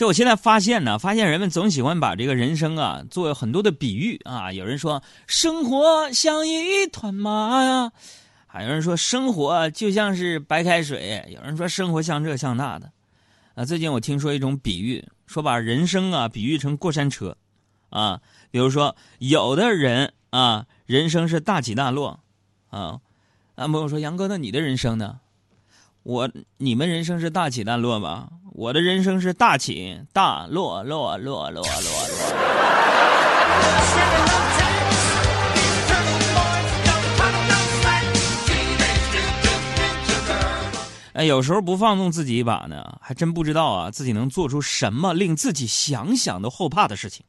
这我现在发现呢，发现人们总喜欢把这个人生啊做很多的比喻啊。有人说生活像一团麻呀，还有人说生活就像是白开水，有人说生活像这像那的。啊，最近我听说一种比喻，说把人生啊比喻成过山车，啊，比如说有的人啊人生是大起大落，啊，啊朋友说杨哥，那你的人生呢？我你们人生是大起大落吧？我的人生是大起大落落落落落落。哎，有时候不放纵自己一把呢，还真不知道啊自己能做出什么令自己想想都后怕的事情。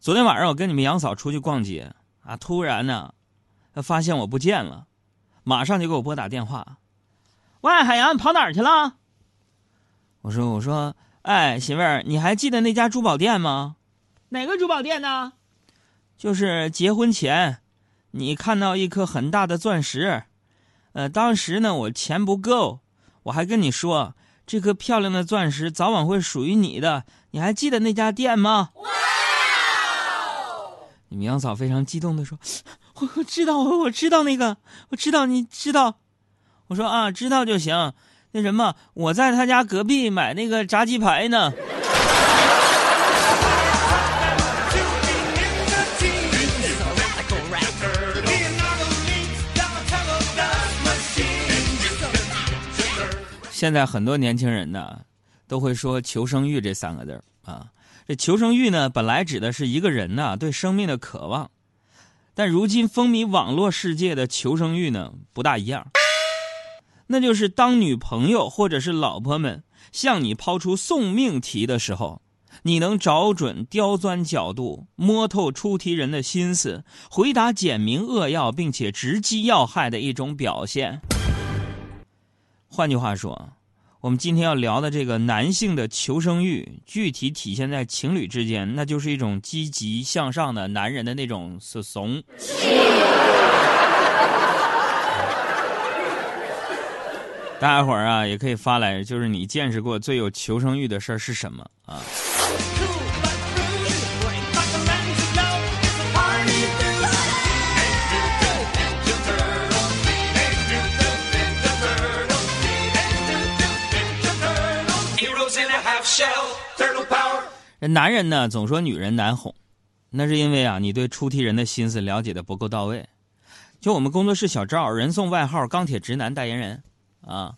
昨天晚上我跟你们杨嫂出去逛街啊，突然呢，发现我不见了，马上就给我拨打电话。喂，海洋，你跑哪儿去了？我说，我说，哎，媳妇儿，你还记得那家珠宝店吗？哪个珠宝店呢？就是结婚前，你看到一颗很大的钻石，呃，当时呢，我钱不够，我还跟你说，这颗漂亮的钻石早晚会属于你的。你还记得那家店吗？哇！你们杨嫂非常激动的说：“ 我我知道，我我知道那个，我知道，你知道。”我说啊，知道就行。那什么，我在他家隔壁买那个炸鸡排呢。现在很多年轻人呢，都会说“求生欲”这三个字啊。这求生欲呢，本来指的是一个人呢对生命的渴望，但如今风靡网络世界的求生欲呢，不大一样。那就是当女朋友或者是老婆们向你抛出送命题的时候，你能找准刁钻角度，摸透出题人的心思，回答简明扼要并且直击要害的一种表现。换句话说，我们今天要聊的这个男性的求生欲，具体体现在情侣之间，那就是一种积极向上的男人的那种怂。大家伙儿啊，也可以发来，就是你见识过最有求生欲的事儿是什么啊？男人呢，总说女人难哄，那是因为啊，你对出题人的心思了解的不够到位。就我们工作室小赵，人送外号“钢铁直男”代言人。啊，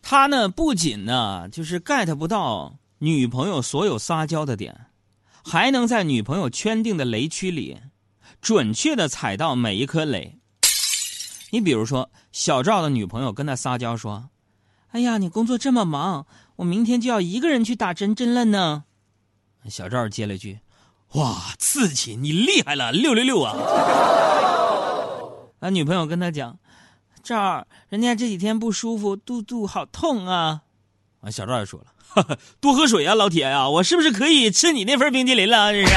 他呢不仅呢就是 get 不到女朋友所有撒娇的点，还能在女朋友圈定的雷区里，准确的踩到每一颗雷。你比如说，小赵的女朋友跟他撒娇说：“哎呀，你工作这么忙，我明天就要一个人去打针针了呢。”小赵接了句：“哇，刺激，你厉害了，六六六啊！”啊，女朋友跟他讲。赵儿，人家这几天不舒服，肚肚好痛啊！啊，小赵也说了，多喝水啊，老铁呀，我是不是可以吃你那份冰淇淋了？这是。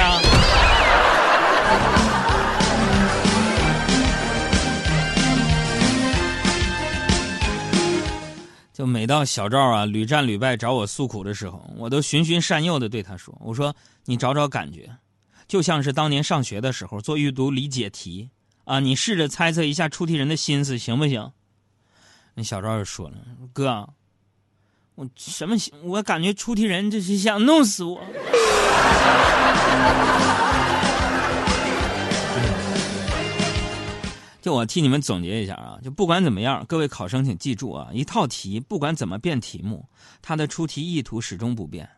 就每到小赵啊屡战屡败找我诉苦的时候，我都循循善诱的对他说：“我说你找找感觉，就像是当年上学的时候做阅读理解题。”啊，你试着猜测一下出题人的心思，行不行？那小赵就说了：“哥，我什么？我感觉出题人这是想弄死我。”就我替你们总结一下啊，就不管怎么样，各位考生请记住啊，一套题不管怎么变题目，它的出题意图始终不变。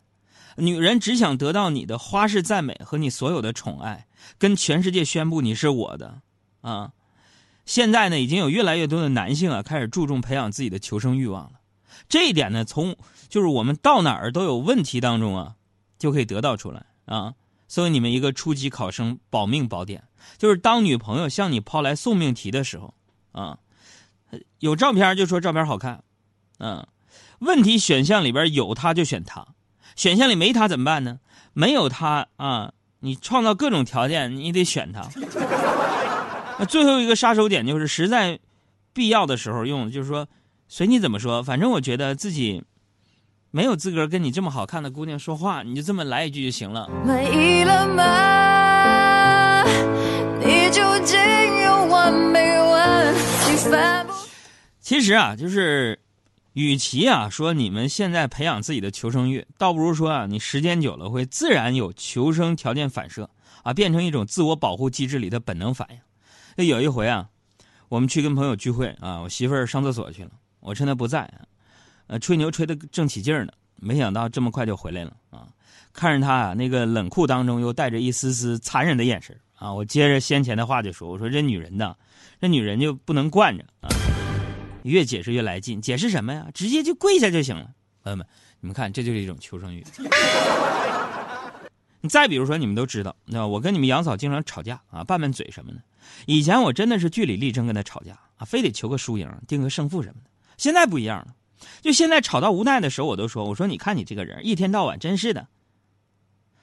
女人只想得到你的花式赞美和你所有的宠爱，跟全世界宣布你是我的。啊，现在呢，已经有越来越多的男性啊，开始注重培养自己的求生欲望了。这一点呢，从就是我们到哪儿都有问题当中啊，就可以得到出来啊。送给你们一个初级考生保命宝典，就是当女朋友向你抛来送命题的时候啊，有照片就说照片好看，嗯，问题选项里边有他就选他，选项里没他怎么办呢？没有他啊，你创造各种条件，你得选他。那最后一个杀手锏就是实在必要的时候用，就是说随你怎么说，反正我觉得自己没有资格跟你这么好看的姑娘说话，你就这么来一句就行了。满意了吗？你究竟有完没完？你烦不？其实啊，就是，与其啊说你们现在培养自己的求生欲，倒不如说啊，你时间久了会自然有求生条件反射啊，变成一种自我保护机制里的本能反应。就有一回啊，我们去跟朋友聚会啊，我媳妇儿上厕所去了，我趁她不在，呃，吹牛吹得正起劲儿呢，没想到这么快就回来了啊！看着她啊，那个冷酷当中又带着一丝丝残忍的眼神啊，我接着先前的话就说：“我说这女人呐，这女人就不能惯着啊。”越解释越来劲，解释什么呀？直接就跪下就行了。朋友们，你们看，这就是一种求生欲。你再比如说，你们都知道，那我跟你们杨嫂经常吵架啊，拌拌嘴什么的。以前我真的是据理力争跟她吵架啊，非得求个输赢，定个胜负什么的。现在不一样了，就现在吵到无奈的时候，我都说，我说你看你这个人，一天到晚真是的。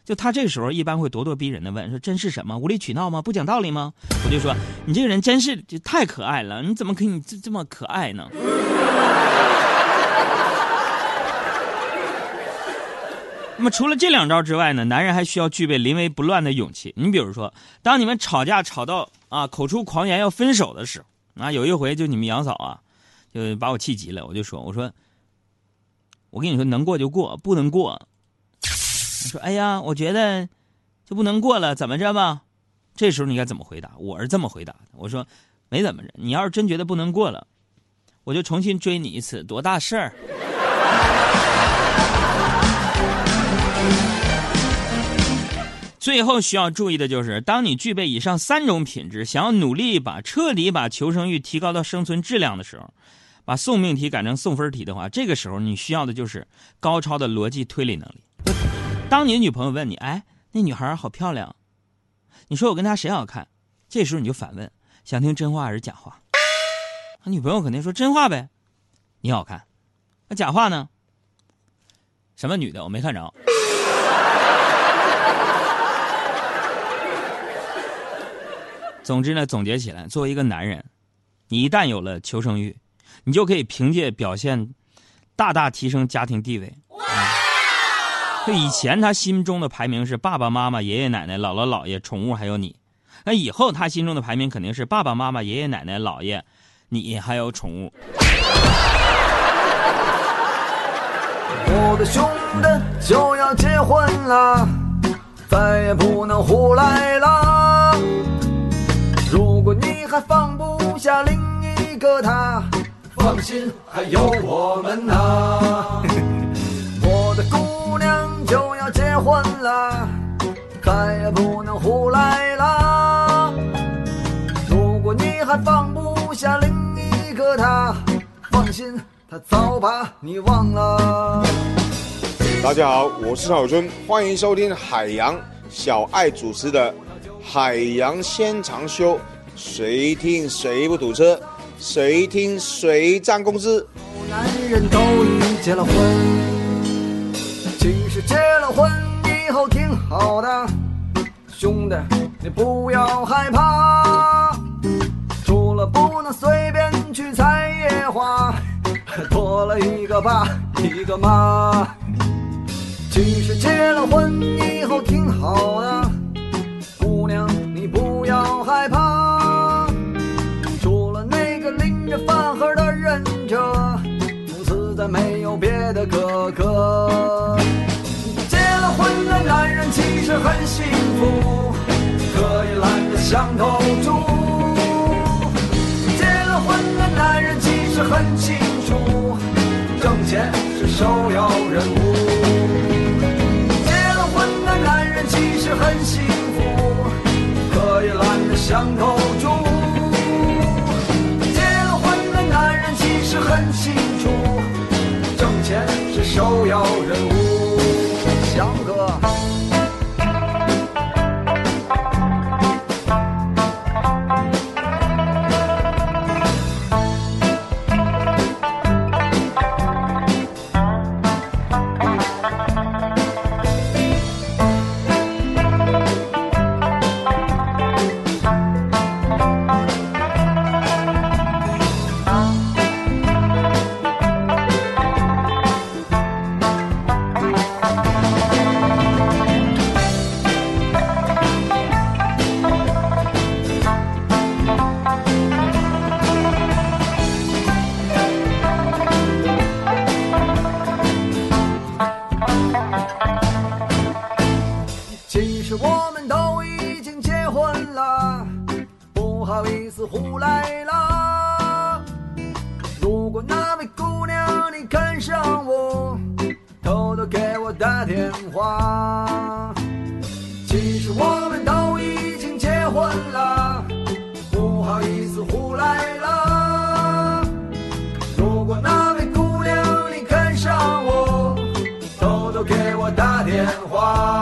就他这时候一般会咄咄逼人的问说：“真是什么？无理取闹吗？不讲道理吗？”我就说：“你这个人真是就太可爱了，你怎么可以这这么可爱呢？”那么除了这两招之外呢，男人还需要具备临危不乱的勇气。你比如说，当你们吵架吵到啊口出狂言要分手的时候，啊有一回就你们杨嫂啊，就把我气急了，我就说：“我说，我跟你说，能过就过，不能过。”说：“哎呀，我觉得就不能过了，怎么着吧？”这时候你该怎么回答？我是这么回答的：“我说没怎么着，你要是真觉得不能过了，我就重新追你一次，多大事儿？”最后需要注意的就是，当你具备以上三种品质，想要努力把彻底把求生欲提高到生存质量的时候，把送命题改成送分题的话，这个时候你需要的就是高超的逻辑推理能力。当你女朋友问你：“哎，那女孩好漂亮。”你说我跟她谁好看？这时候你就反问：想听真话还是假话？他女朋友肯定说真话呗，你好看。那假话呢？什么女的？我没看着。总之呢，总结起来，作为一个男人，你一旦有了求生欲，你就可以凭借表现，大大提升家庭地位。就以前他心中的排名是爸爸妈妈、爷爷奶奶、姥姥姥爷、宠物还有你，那以后他心中的排名肯定是爸爸妈妈、爷爷奶奶、姥爷、你还有宠物。我的兄弟就要结婚了，再也不能胡来了。如果你还放不下另一个他，放心，还有我们呐。我的姑娘就要结婚了，再也不能胡来啦。如果你还放不下另一个他，放心，他早把你忘了。大家好，我是郝春，欢迎收听海洋小爱主持的《海洋现场秀》，谁听谁不堵车，谁听谁涨工资。好男人都已结了婚，其实结了婚以后挺好的，兄弟你不要害怕，除了不能随便去采野花，多了一个爸一个妈。其实结了婚以后挺好的，实很幸福，可以懒得像头猪。结了婚的男人其实很清楚，挣钱是首要任务。结了婚的男人其实很幸福，可以懒得像头猪。胡来了。如果那位姑娘你看上我，偷偷给我打电话。其实我们都已经结婚了，不好意思胡来了。如果那位姑娘你看上我，偷偷给我打电话。